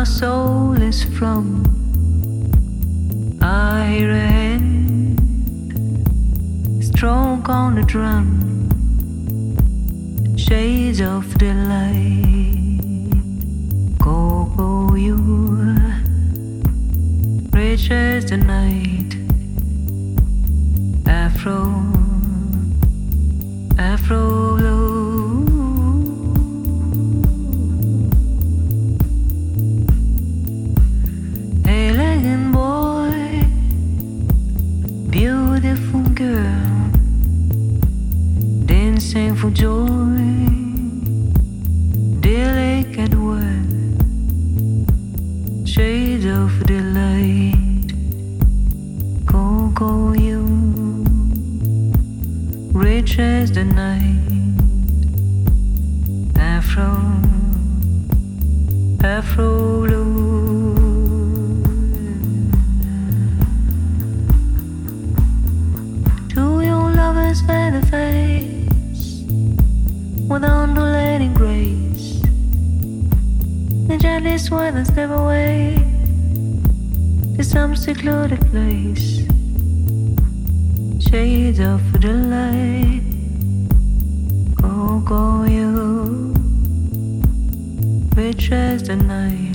my soul is from. I hear a hand stroke on the drum, shades of delight. Go, go, you, rich as the night. Afro, Afro for joy, delicate word, shades of delight. Go, you, rich as the night, the gently sway and step away to some secluded place. Shades of delight, go go you, rich as the night.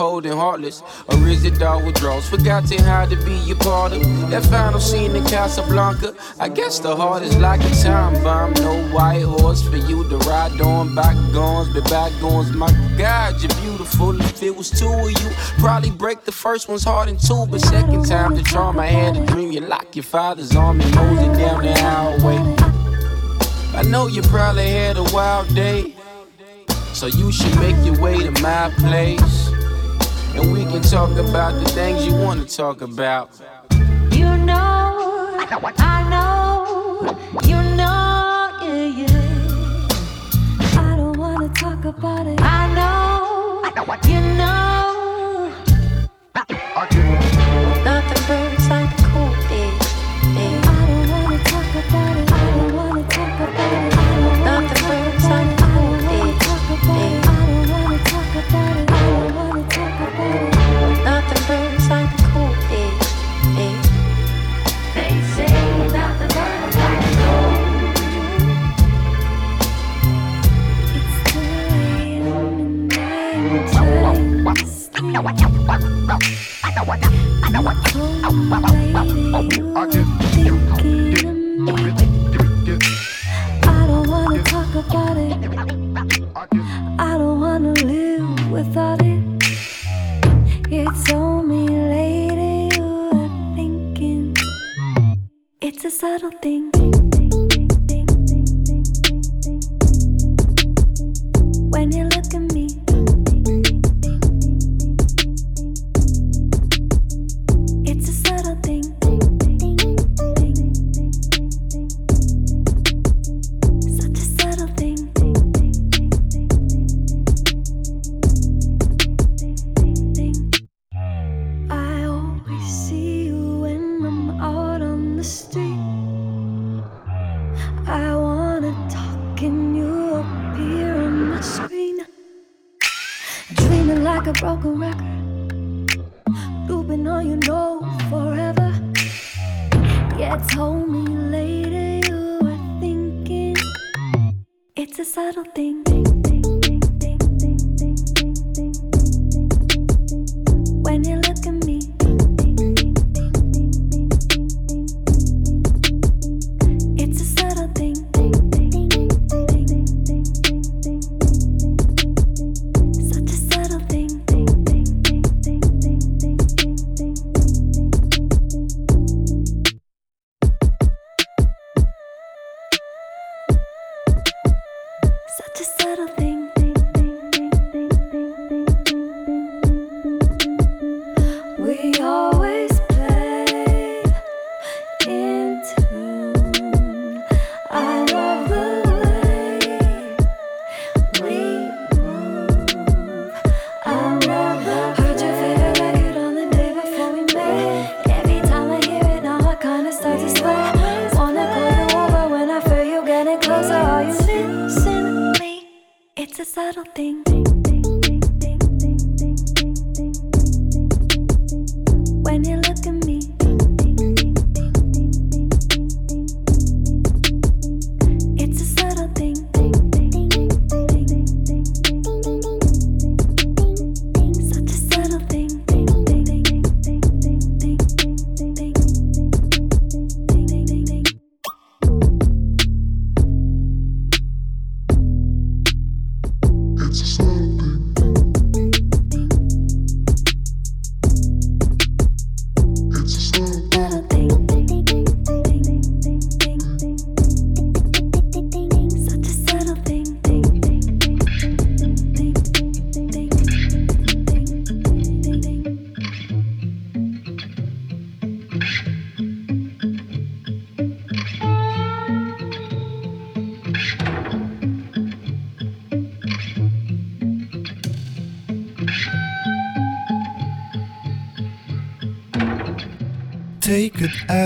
cold and heartless. Or is it all withdrawals? Forgotten how to be a part of that final scene in Casablanca. I guess the heart is like a time bomb. No white horse for you to ride on. Bygones, be bygones. My God, you're beautiful. If it was two of you, probably break the first one's heart in two. But second time, the my had a dream. You lock your father's arm and hold it down the highway. I know you probably had a wild day. So you should make your way to my place can talk about the things you wanna talk about.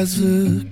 razı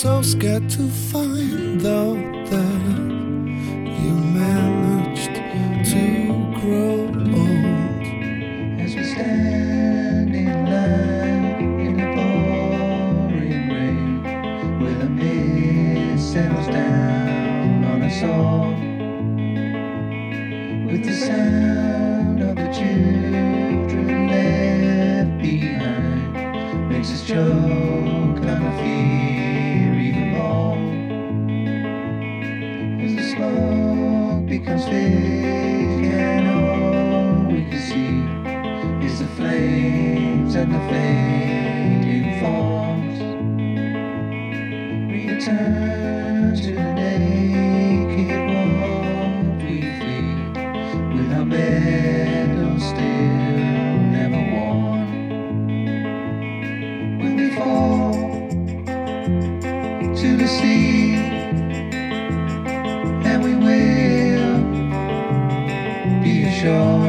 so scared to find the and we will be sure.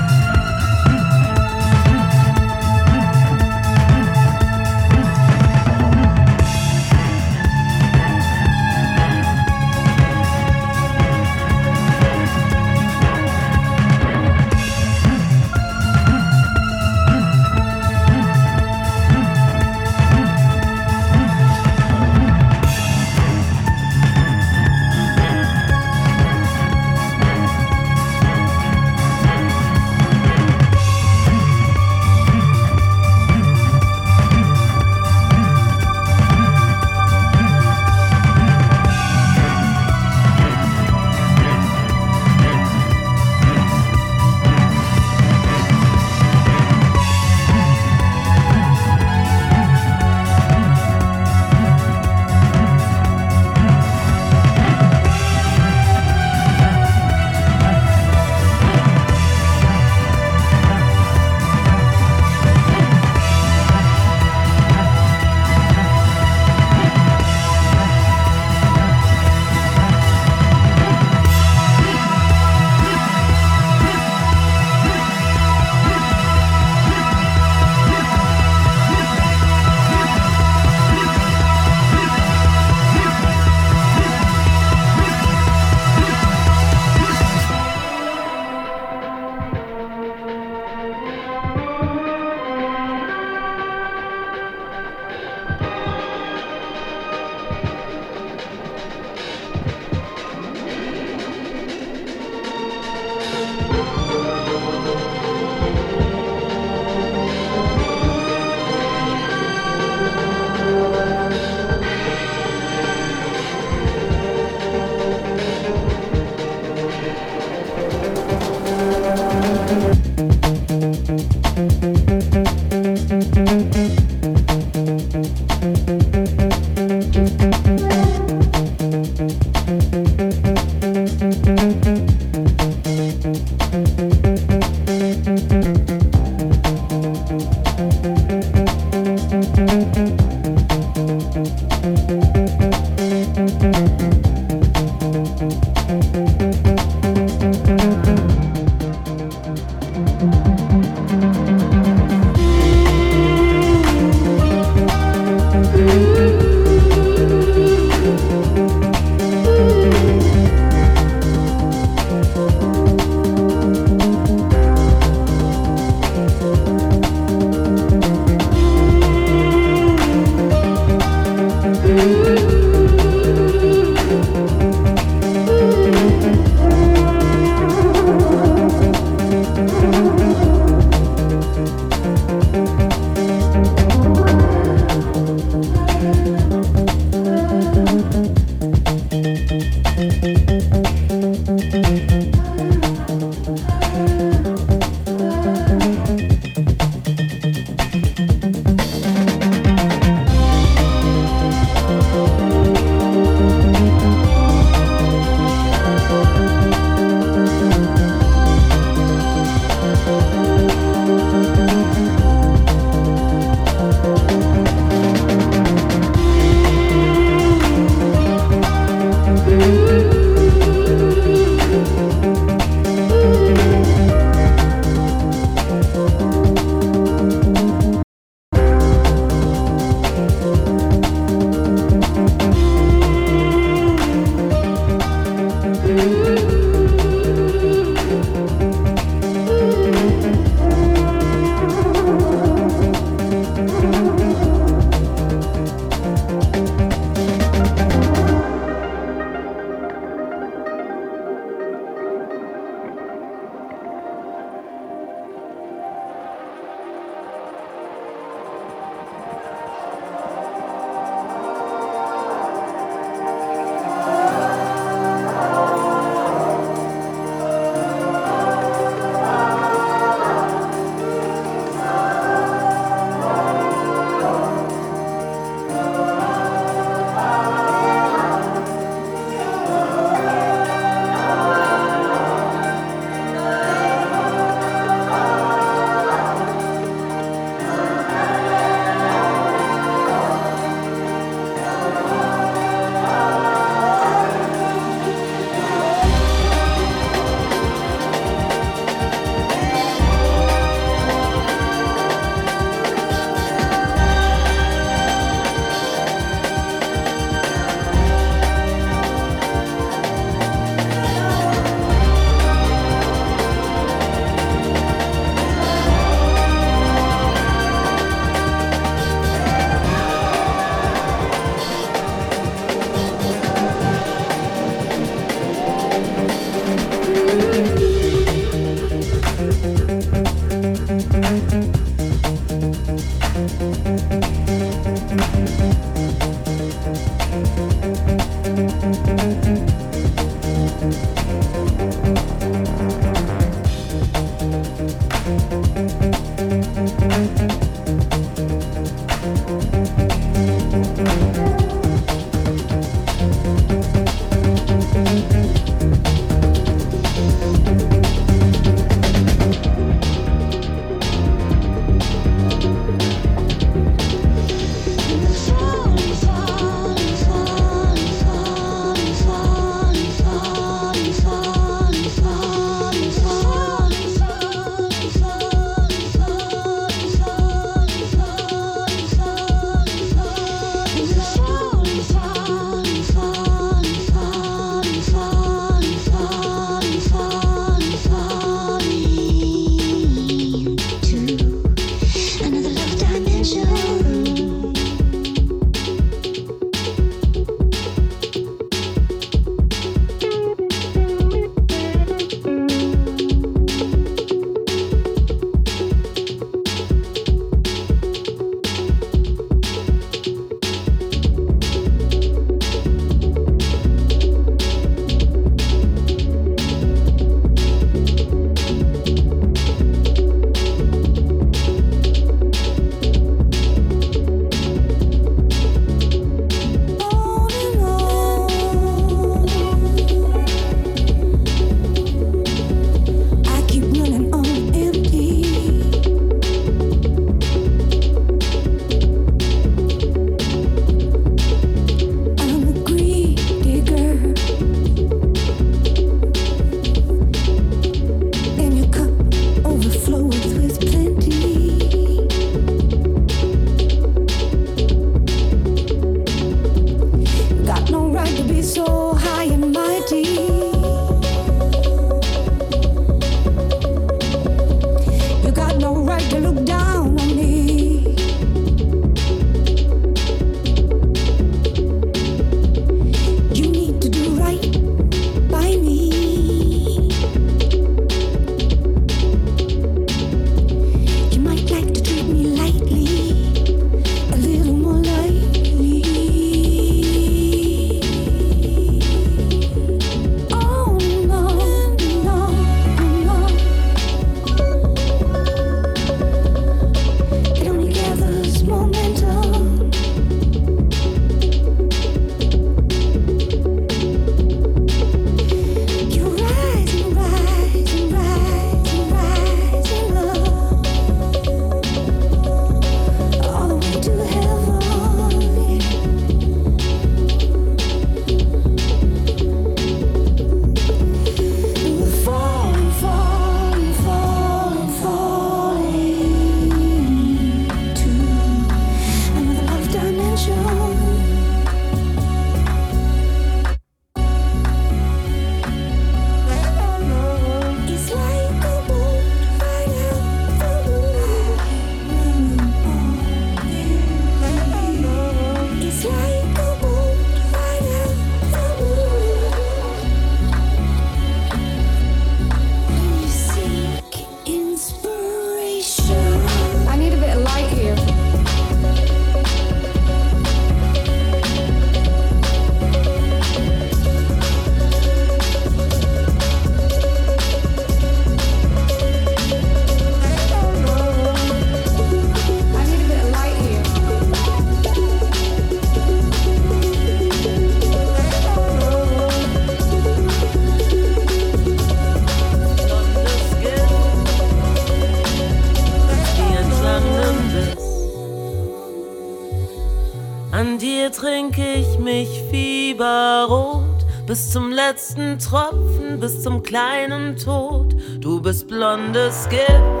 ersten Tropfen bis zum kleinen Tod. Du bist blondes Gift.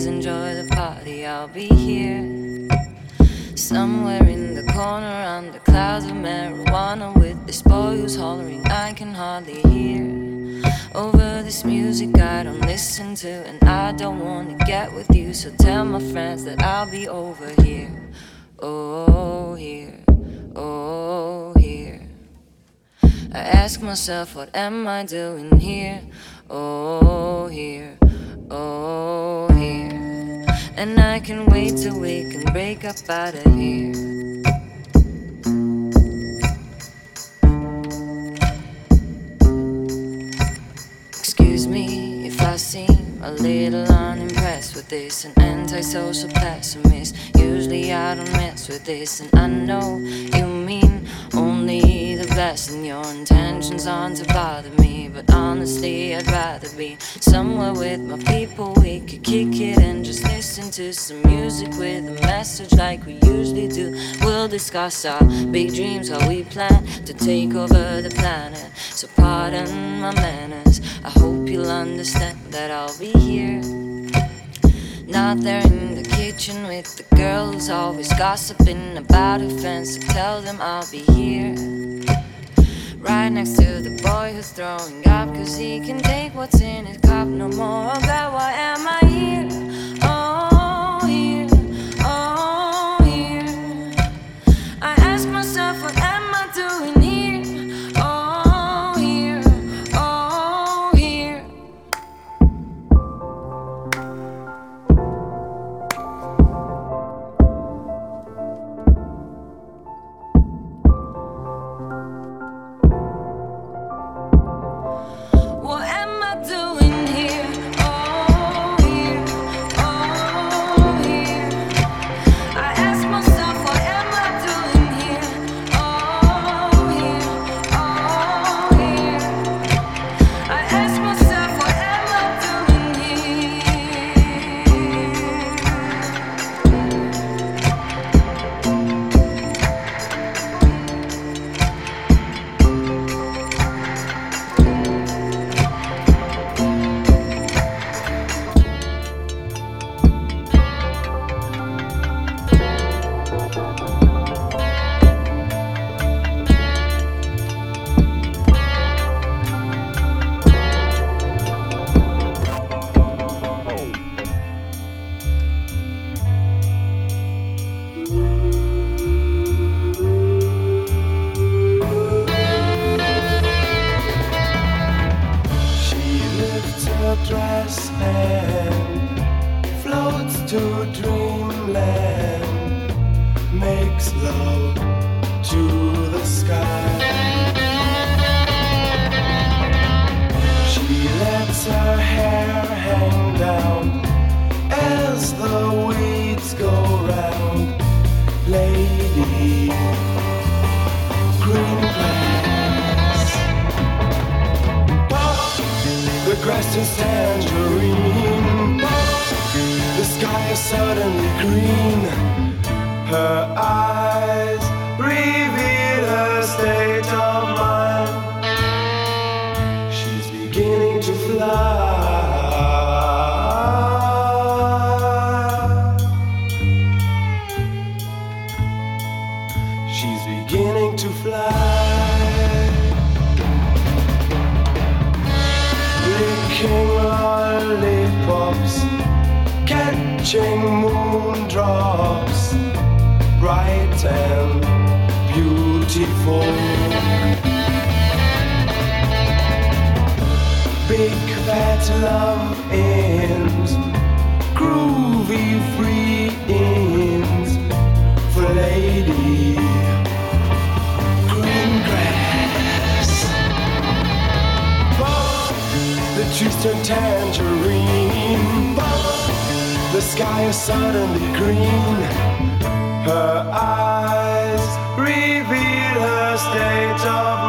Please enjoy the party, I'll be here. Somewhere in the corner, under clouds of marijuana, with this boy who's hollering, I can hardly hear. Over this music, I don't listen to, and I don't wanna get with you. So tell my friends that I'll be over here. Oh, here, oh, here. I ask myself, what am I doing here? Oh, here oh here. And I can wait till we can break up out of here. Excuse me if I seem a little unimpressed with this. An antisocial pessimist. Usually I don't mess with this, and I know you only the best, and your intentions aren't to bother me. But honestly, I'd rather be somewhere with my people. We could kick it and just listen to some music with a message like we usually do. We'll discuss our big dreams, how we plan to take over the planet. So, pardon my manners. I hope you'll understand that I'll be here, not there in the kitchen with the girl who's always gossiping about her friends. So tell them I'll be here. Right next to the boy who's throwing up, cause he can take what's in his cup. No more about why am I here? The tangerine. The sky is suddenly green. Her eyes fat love ends, groovy free ends for lady. Green grass. The trees turn tangerine. The sky is suddenly green. Her eyes reveal her state of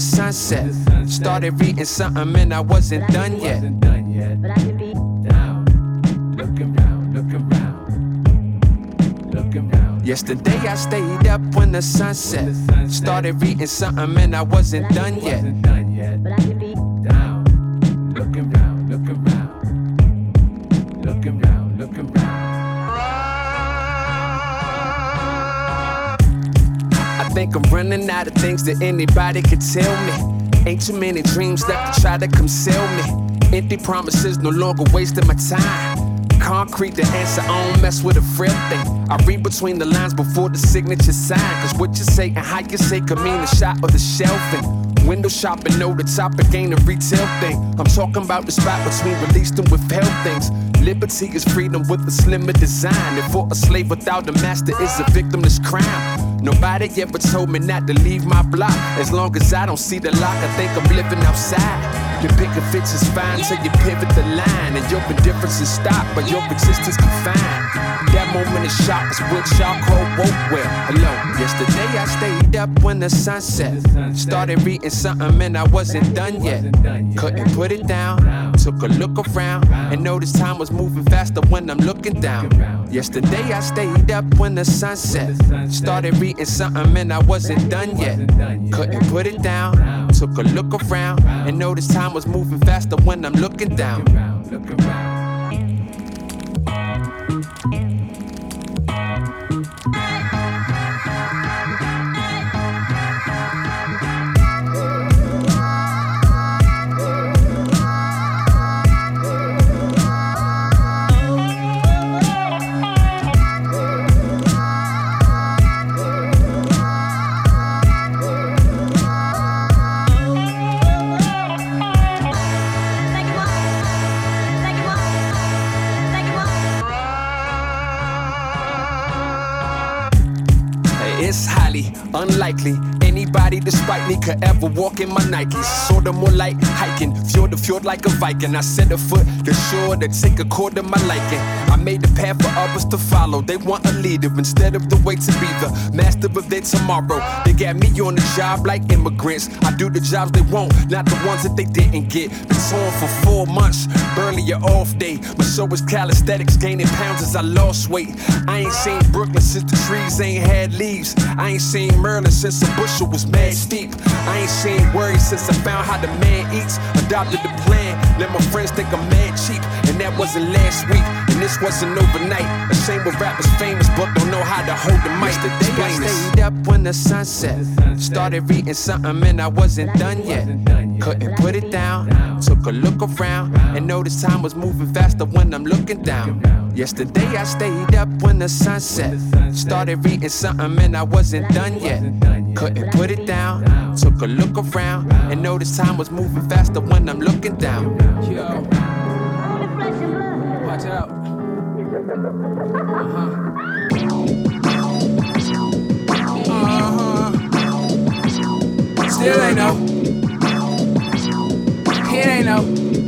the sun. Started reading something and I wasn't done yet. Yesterday I stayed up when the sun set. Started reading something and I wasn't done yet. I think I'm running out of things that anybody could tell me. Ain't too many dreams left to try to conceal me. Empty promises no longer wasting my time. Concrete the answer, I don't mess with a frail thing. I read between the lines before the signature sign. Cause what you say and how you say could mean the shot or the shelving. Window shopping, know the topic ain't a retail thing. I'm talking about the spot between released and withheld things. Liberty is freedom with a slimmer design. And for a slave without a master is a victimless crime. Nobody ever told me not to leave my block. As long as I don't see the lock, I think I'm living outside. Your picket fits is fine till you pivot the line. And your indifference is stopped, but your existence confined. That moment of shock is what y'all call woke well. Hello, yesterday I stayed up when the sun set. Started reading something and I wasn't done yet. Couldn't put it down. Took a look around and noticed time was moving faster when I'm looking down. Yesterday I stayed up when the sun set. Started reading something and I wasn't done yet. Couldn't put it down. Took a look around and noticed time was moving faster when I'm looking down. Unlikely anybody despite me could ever walk in my Nikes. Sorta more like hiking, fjord to fjord like a Viking. I set a foot to shore to take a cord to my liking. I made the path for others to follow. They want a leader instead of the way to be the master of their tomorrow. They got me on the job like immigrants. I do the jobs they want, not the ones that they didn't get. Been torn for four months, barely an off day. My show is calisthenics, gaining pounds as I lost weight. I ain't seen Brooklyn since the trees ain't had leaves. I ain't seen Merlin since the bushel was steep. I ain't seen worry since I found how the man eats. Adopted the plan, let my friends think I'm mad cheap. And that wasn't last week, this wasn't overnight. A shame when rappers famous, but don't know how to hold the mic. Yesterday I stayed up when the sun set. Started reading something and I wasn't done yet. Couldn't put it down. Took a look around and noticed time was moving faster when I'm looking down. Yesterday I stayed up when the sun set. Started reading something and I wasn't done yet. Couldn't put it down. Took a look around and noticed time was moving faster when I'm looking down. Yo. Watch out. Uh-huh. Uh-huh. Still ain't no. It ain't no.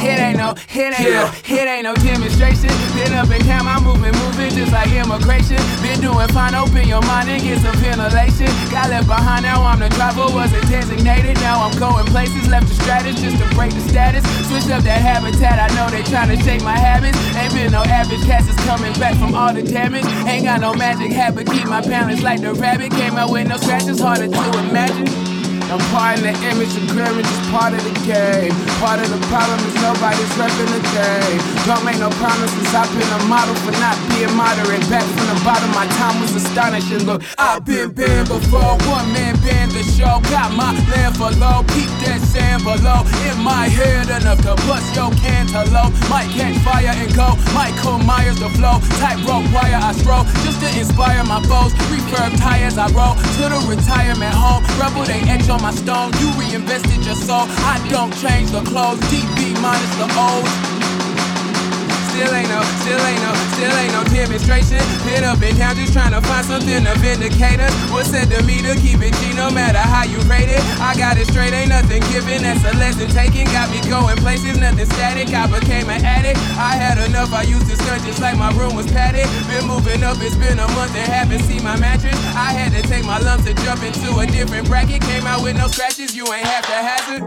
It ain't no, it ain't no, it ain't no demonstration. Been up in camp, I'm moving, moving just like immigration. Been doing fine, open your mind and get some ventilation. Got left behind, now I'm the driver, wasn't designated. Now I'm going places, left the stratus just to break the status. Switch up that habitat, I know they trying to shake my habits. Ain't been no average cats is coming back from all the damage. Ain't got no magic habit, keep my balance like the rabbit. Came out with no scratches, harder to imagine. I'm in the image, and clearance is part of the game. Part of the problem is nobody's repping the game. Don't make no promises, I've been a model for not being moderate. Back from the bottom, my time was astonishing. Look, I've been banned before, one man banned the show. Got my land for low, keep that sand below. In my head, enough to bust your cantaloupe. Might catch fire and go, Michael Myers the flow. Tight rope wire, I stroll just to inspire my foes. Refurb tires, I roll to the retirement home. Rebel, they etch on my stone. You reinvested your soul. I don't change the clothes. DB minus the O's. Still ain't no, still ain't no, still ain't no demonstration. Pin up and count, just trying to find something to vindicate us. What's said to me to keep it G, no matter how you rate it. I got it straight, ain't nothing given, that's a lesson taken. Got me going places, nothing static. I became an addict. I had enough, I used to stunt just like my room was padded. Been moving up, it's been a month and haven't seen my mattress. I had to take my lumps to jump into a different bracket. Came out with no scratches, you ain't have to hazard.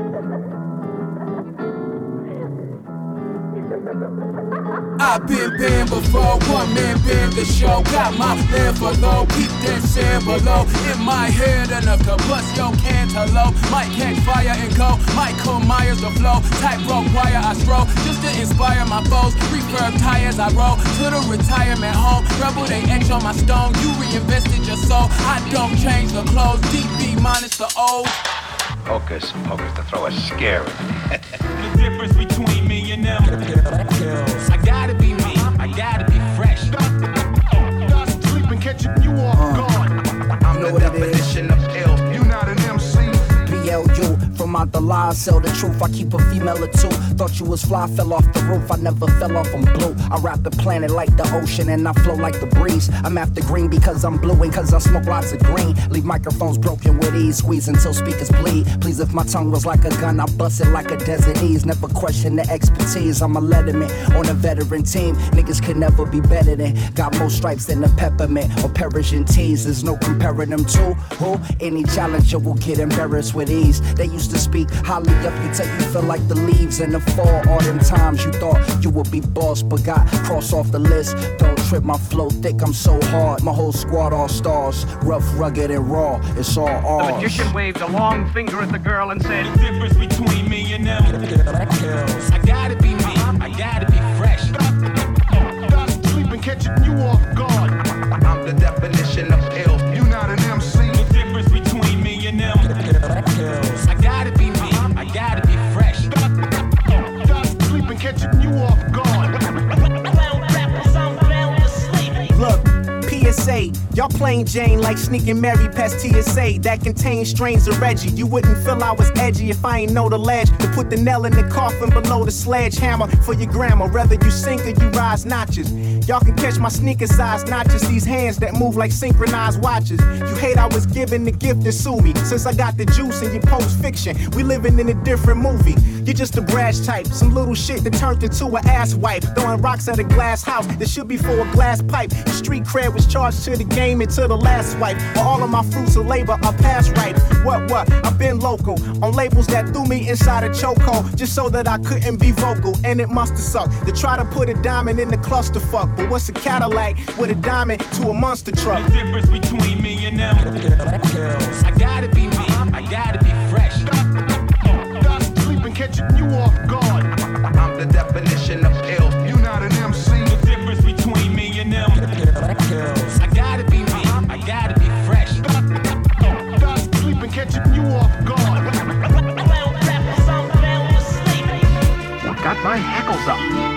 I've been banned before, one man banned the show. Got my land for low, keep that sand below. In my head, enough to bust your cantaloupe. Might catch fire and go, Michael Myers the flow. Tight rope wire, I stroll just to inspire my foes. Refurb tires, I roll to the retirement home. Rebel, they etch on my stone. You reinvested your soul. I don't change the clothes, DB minus the old. Hocus pocus to throw a scare in. The difference between me and them. I gotta be me. I gotta be fresh. Dust, sleep and catch you off uh, guard. I'm the definition From the lie, sell the truth. I keep a female or two. Thought you was fly, fell off the roof. I never fell off, I'm blue. I wrap the planet like the ocean and I flow like the breeze. I'm after green because I'm blue and cause I smoke lots of green. Leave microphones broken with ease, squeeze until speakers bleed. Please, if my tongue was like a gun, I bust it like a desert ease. Never question the expertise. I'm a letterman on a veteran team. Niggas could never be better than. Got more stripes than a peppermint or Persian teas. There's no comparing them to who. Any challenger will get embarrassed with ease. They used to speak highly of you till you feel like the leaves in the fall. All them times you thought you would be boss, but got cross off the list. Don't trip my flow thick, I'm so hard. My whole squad all stars. Rough, rugged, and raw. It's all The magician waved a long finger at the girl and said, The difference between me and them. I gotta be me. I gotta be fresh. Dust, sleep and catch you off guard. Plain Jane like sneaking Mary past TSA that contains strains of Reggie. You wouldn't feel I was edgy if I ain't know the ledge to put the nail in the coffin below the sledgehammer for your grandma. Whether you sink or you rise notches. Y'all can catch my sneaker size not just these hands that move like synchronized watches. You hate I was given the gift and sue me. Since I got the juice in your post fiction, we living in a different movie. You're just a brash type, some little shit that turned into an ass wipe. Throwing rocks at a glass house that should be for a glass pipe. Your street cred was charged to the game until the last swipe. All of my fruits of labor are past ripe. What, what? I've been local on labels that threw me inside a chokehold just so that I couldn't be vocal. And it must have sucked to try to put a diamond in the clusterfuck. But what's a Cadillac with a diamond to a monster truck? The difference between me and them. I gotta be me. I gotta be fresh. Dust, sleep and catch you off guard. I'm the definition of ill. You not an MC. The difference between me and them. I gotta be me. I gotta be fresh. Dust, sleep and catch you off guard. Got my hackles up.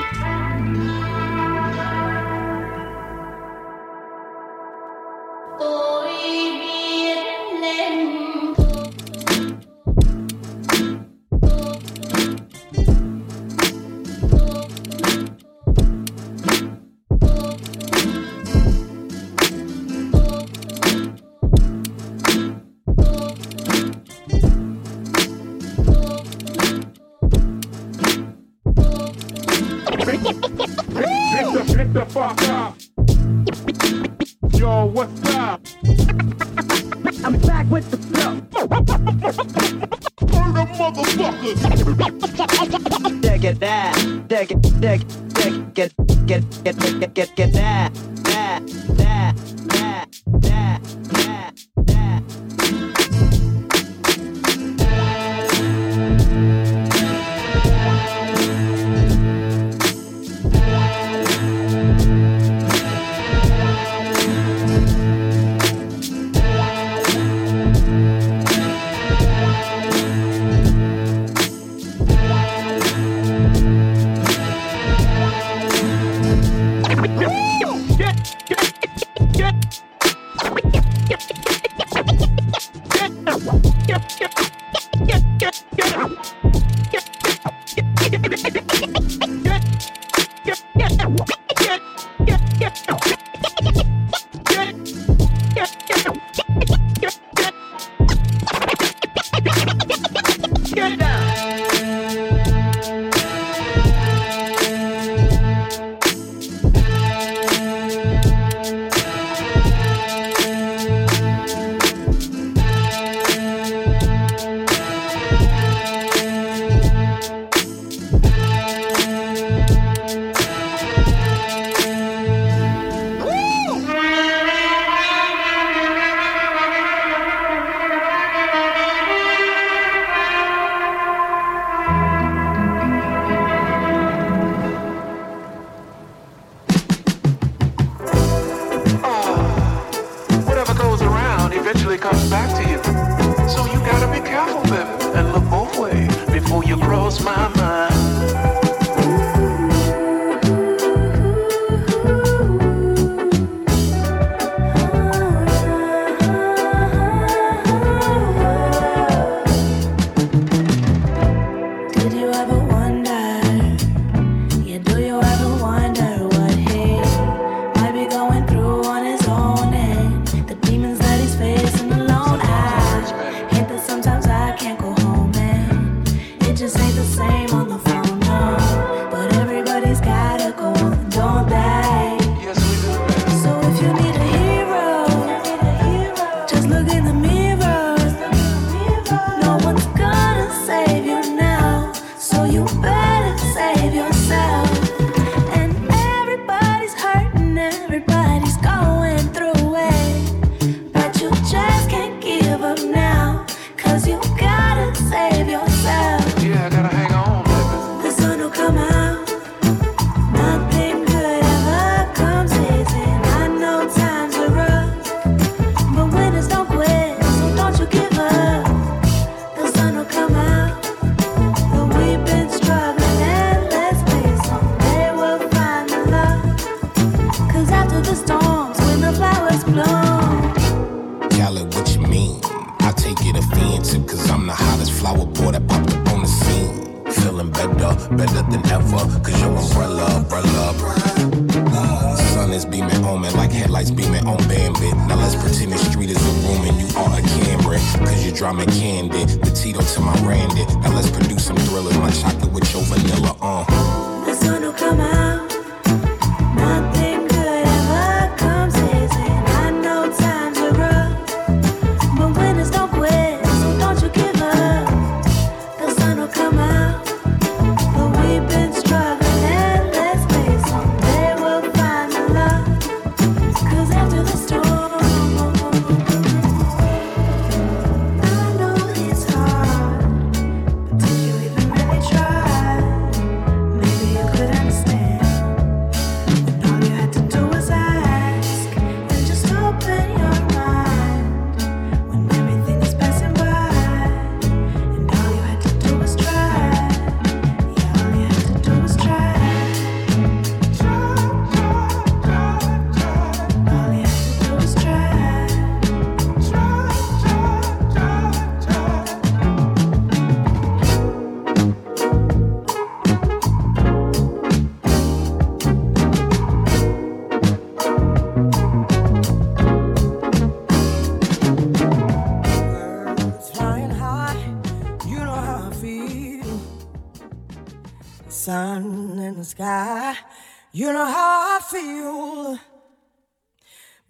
You know how I feel.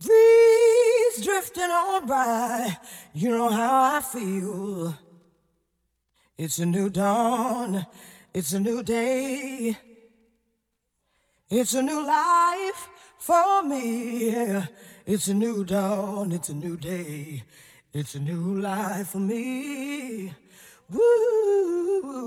Breeze drifting on by. You know how I feel. It's a new dawn. It's a new day. It's a new life for me. It's a new dawn. It's a new day. It's a new life for me. Woo.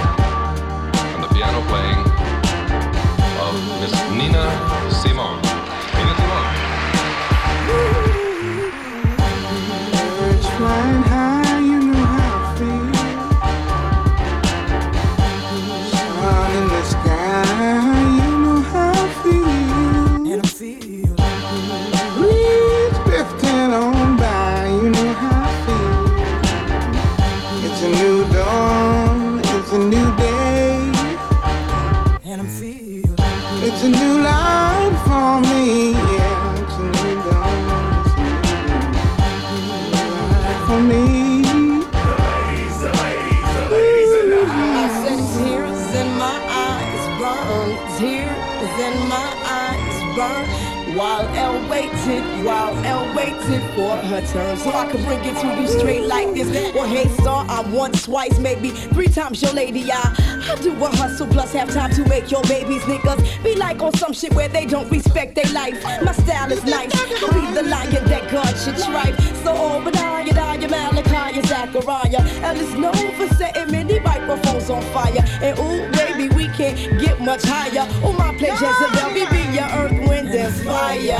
waited, while L waited for her turn. So I could bring it to you straight like this. Well, hey, star, I'm once, twice, maybe three times your lady. I, I do a hustle plus have time to make your babies niggas be like on some shit where they don't respect their life. My style is nice. I'll be the lion that God should strive. So Obadiah, Daya, Malachi, Zachariah. And it's known for setting many microphones on fire. And ooh, baby, we can't get much higher. Oh, my pleasure, Jezebel, be your earth, wind, and fire.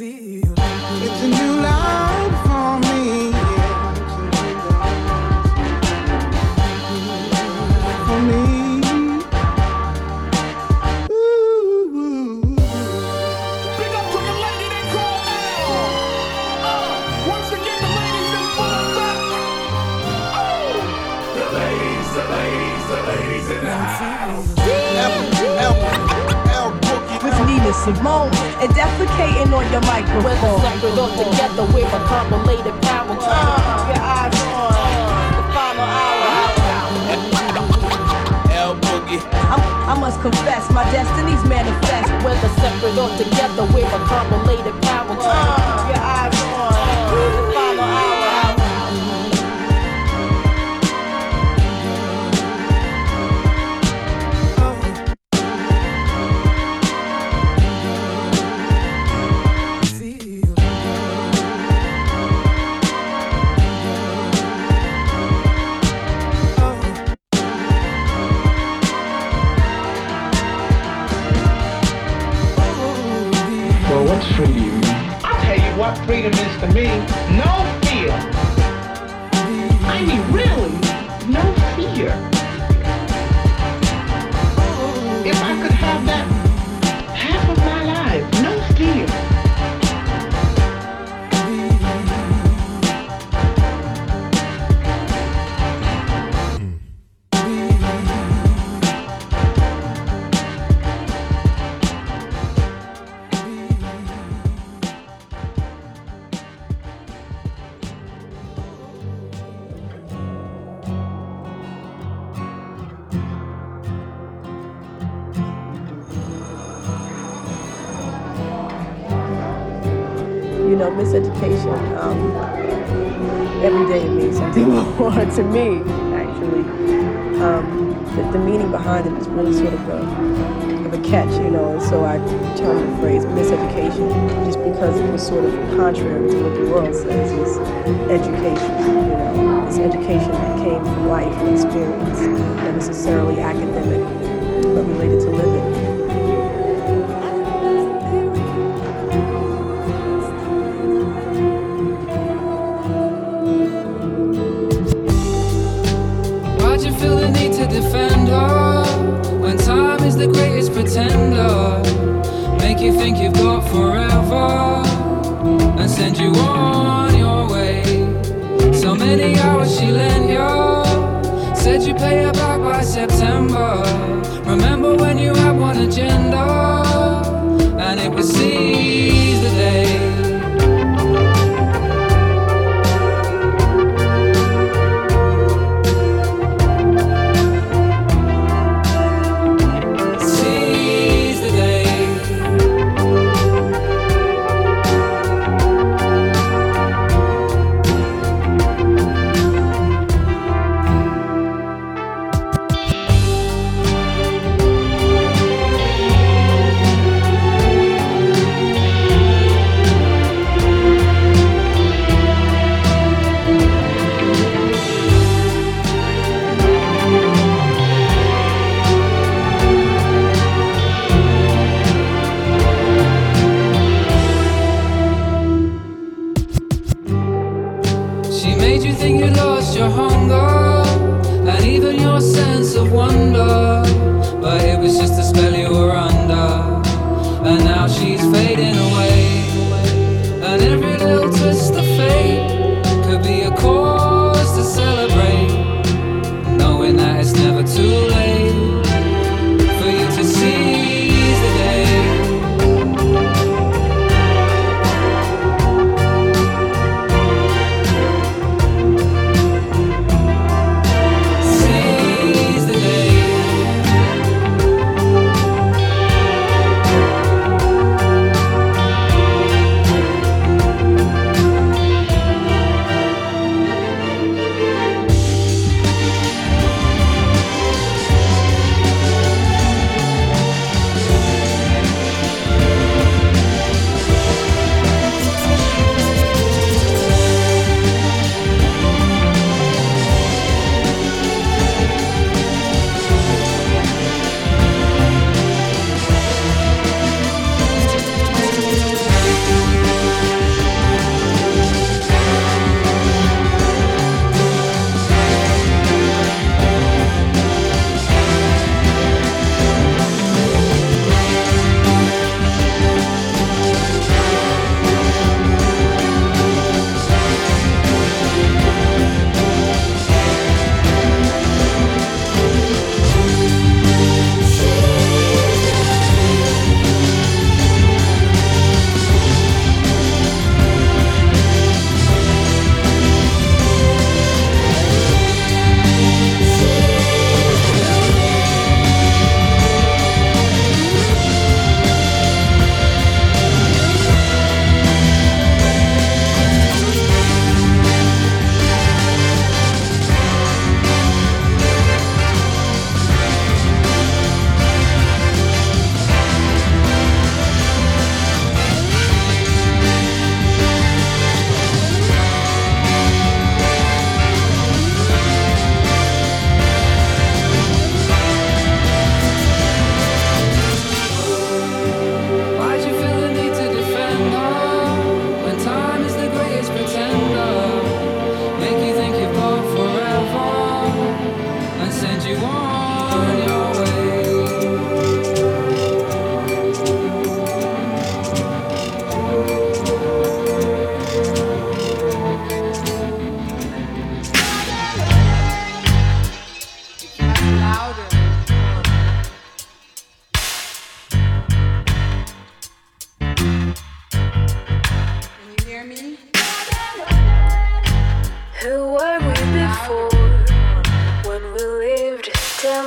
And Simone and defecating on your microphone. Whether separate or together, we're a correlated power. Uh, your eyes on the final hour. L Boogie. I'm, I must confess, my destiny's manifest. Whether separate or together, we're a correlated power. Uh, your eyes on actually. Um, the, the meaning behind it is really sort of a, of a catch, you know, and so I termed the phrase miseducation just because it was sort of contrary to what the world says is education, you know. It's education that came from life and experience, not necessarily academic,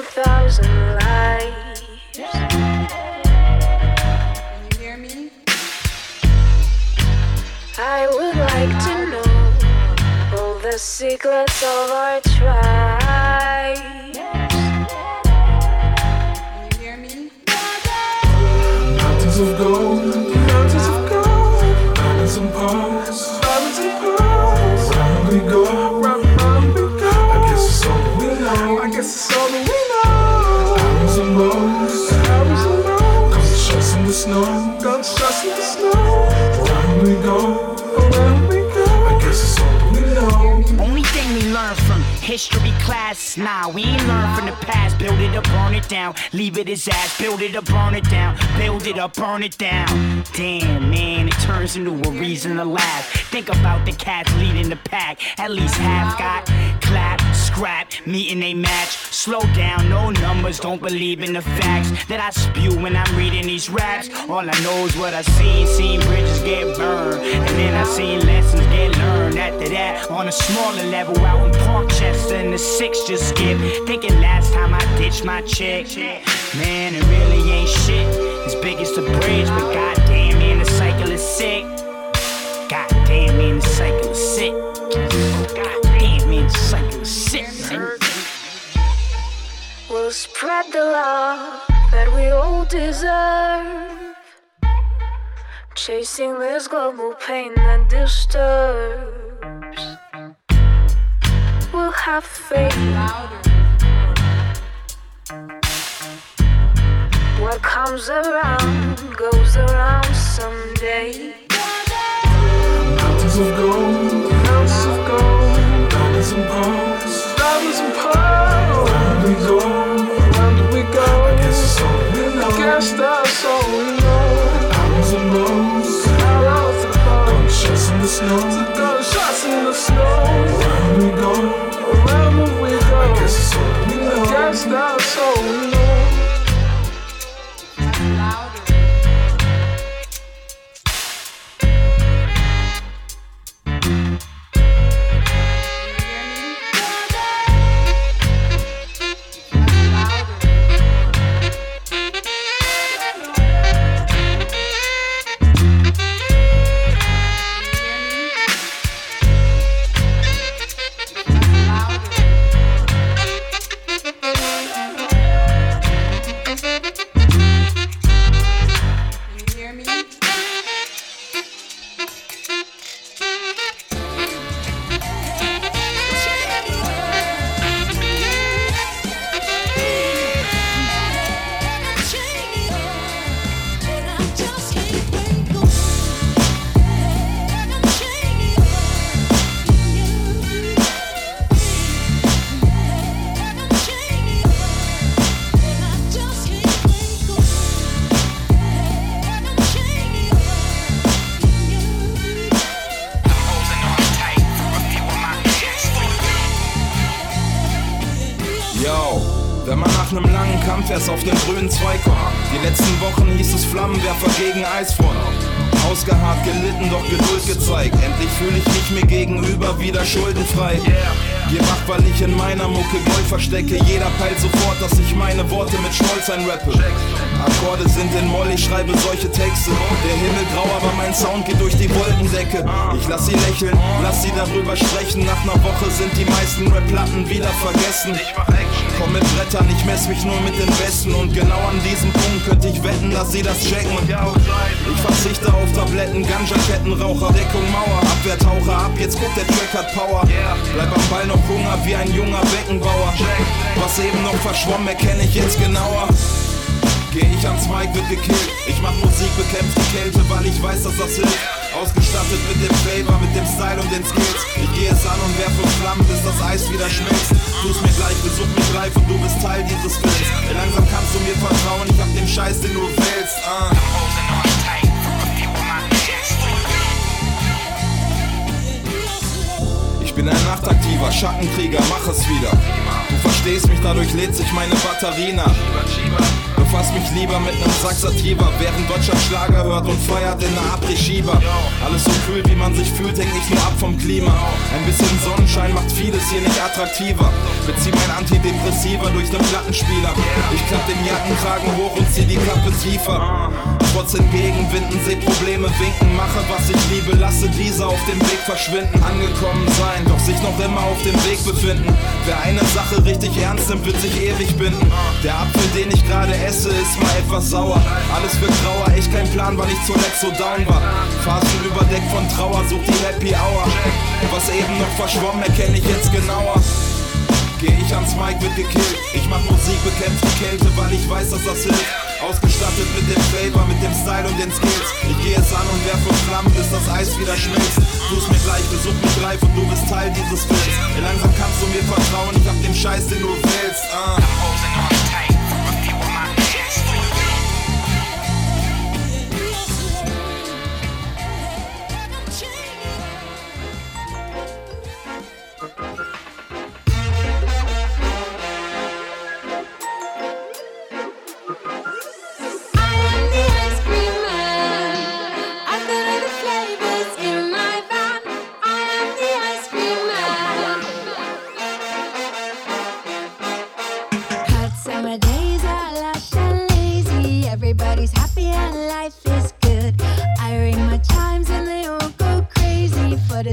thousand lives. Can you hear me? I would like to know all the secrets of our tribe. Can you hear me? Mountains of gold, we go. I guess it's all we know. Only thing we learn from history class, nah, we ain't learn from the past. Build it up, burn it down, leave it as ass. Build it up, burn it down, build it up, burn it down. Damn, man, it turns into a reason to laugh. Think about the cats leading the pack. At least half got clap, scrap, meeting a match. Slow down, no numbers, don't believe in the facts that I spew when I'm reading these raps. All I know is what I seen, seen bridges get burned, and then I seen lessons get learned. After that, on a smaller level, out in Parkchester, and the just skip. Thinking last time I ditched my chick, man, it really ain't shit. As big as the bridge, but goddamn, man, the cycle is sick. Goddamn, man, the cycle is sick. Goddamn, man, the cycle is sick. We'll spread the love that we all deserve. Chasing this global pain that disturbs. We'll have faith. What comes around goes around someday. Mountains of gold, mountains of gold, diamonds and pearls, diamonds and pearls. Round we go, round we go. I guess it's all we know. Guess that's all we know. The snow, gunshots in the snow. Round we go, around we go. I guess it's all we know. That's fühle ich mich mir gegenüber wieder schuldenfrei. Wach, weil ich in meiner Mucke Gold verstecke. Jeder peilt sofort, dass ich meine Worte mit Stolz einrappe. Akkorde sind in Moll, ich schreibe solche Texte. Der Himmel grau, aber mein Sound geht durch die Wolkendecke. Ich lass sie lächeln, lass sie darüber sprechen. Nach einer Woche sind die meisten Rap-Platten wieder vergessen. Komm mit Brettern, ich mess mich nur mit den Besten. Und genau an diesem Punkt könnte ich wetten, dass sie das checken. Ich verzichte auf Tabletten, Ganja-Ketten, Raucher, Deckung, Mauer, Abwehrtaucher ab. Jetzt guckt der Track hat Power. Bleib am Ball noch Hunger wie ein junger Beckenbauer. Was eben noch verschwommen, erkenne ich jetzt genauer. Geh ich ans Mic, wird gekillt. Ich mach Musik, bekämpft die Kälte, weil ich weiß, dass das hilft. Ausgestattet mit dem Flavor, mit dem Style und den Skills. Ich gehe es an und werfe Flammen, bis das Eis wieder schmilzt. Tu's mir gleich, besuch mich live und du bist Teil dieses Films. Langsam kannst du mir vertrauen, ich hab den Scheiß, den du willst. Ah. Ich bin ein nachtaktiver Schattenkrieger, mach es wieder. Du verstehst mich, dadurch lädt sich meine Batterie nach. Befass mich lieber mit nem Saxativa, während Deutscher Schlager hört und feiert in der Après-Schieber. Alles so kühl, wie man sich fühlt, hängt nicht nur ab vom Klima. Ein bisschen Sonnenschein macht vieles hier nicht attraktiver. Bezieh mein Antidepressiva durch den Plattenspieler. Ich klapp den Jackenkragen hoch und zieh die Kappe tiefer. Trotz Entgegenwinden, seh Probleme winken, mache was ich liebe, lasse diese auf dem Weg verschwinden. Angekommen sein, doch sich noch immer auf dem Weg befinden. Wer eine Sache richtig ernst nimmt, wird sich ewig binden. Der Apfel, den ich gerade esse, ist mal etwas sauer. Alles wird grauer, echt kein Plan, weil ich zuletzt so down war. Phasen überdeckt von Trauer, such die Happy Hour. Was eben noch verschwommen, erkenne ich jetzt genauer. Geh ich ans Mic, wird gekillt. Ich mach Musik, bekämpf die Kälte, weil ich weiß, dass das hilft. Ausgestattet mit dem Flavor, mit dem Style und den Skills. Ich geh es an und werfe Flammen, bis das Eis wieder schmilzt. Tu's mir gleich, besuch mich live und du bist Teil dieses Films. Langsam kannst du mir vertrauen, ich hab den Scheiß, den du willst. Uh.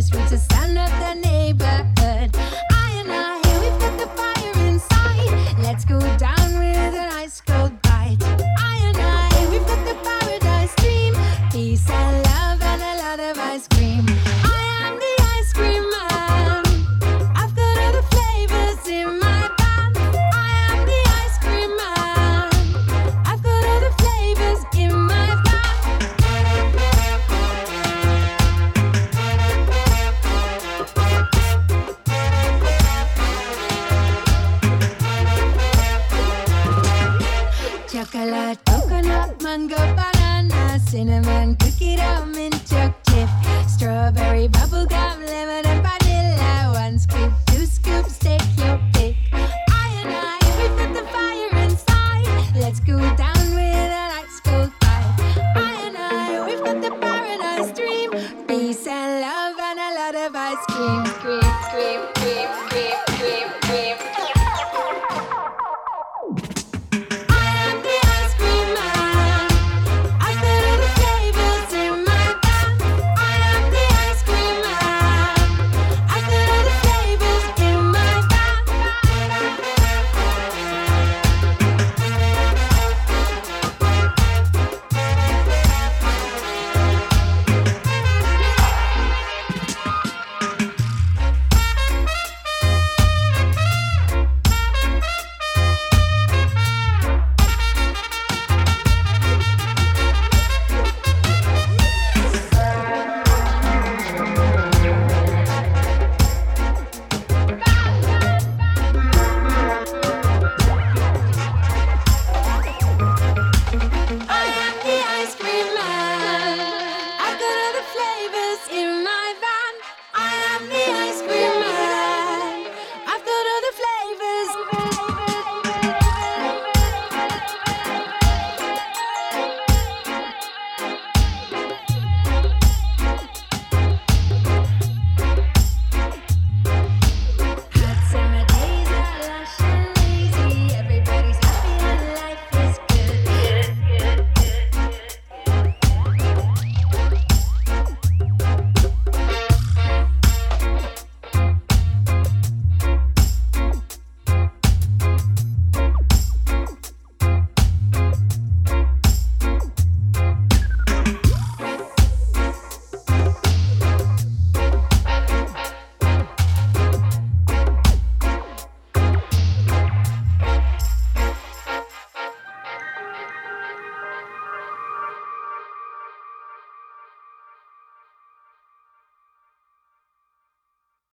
For this to stand up the neighborhood.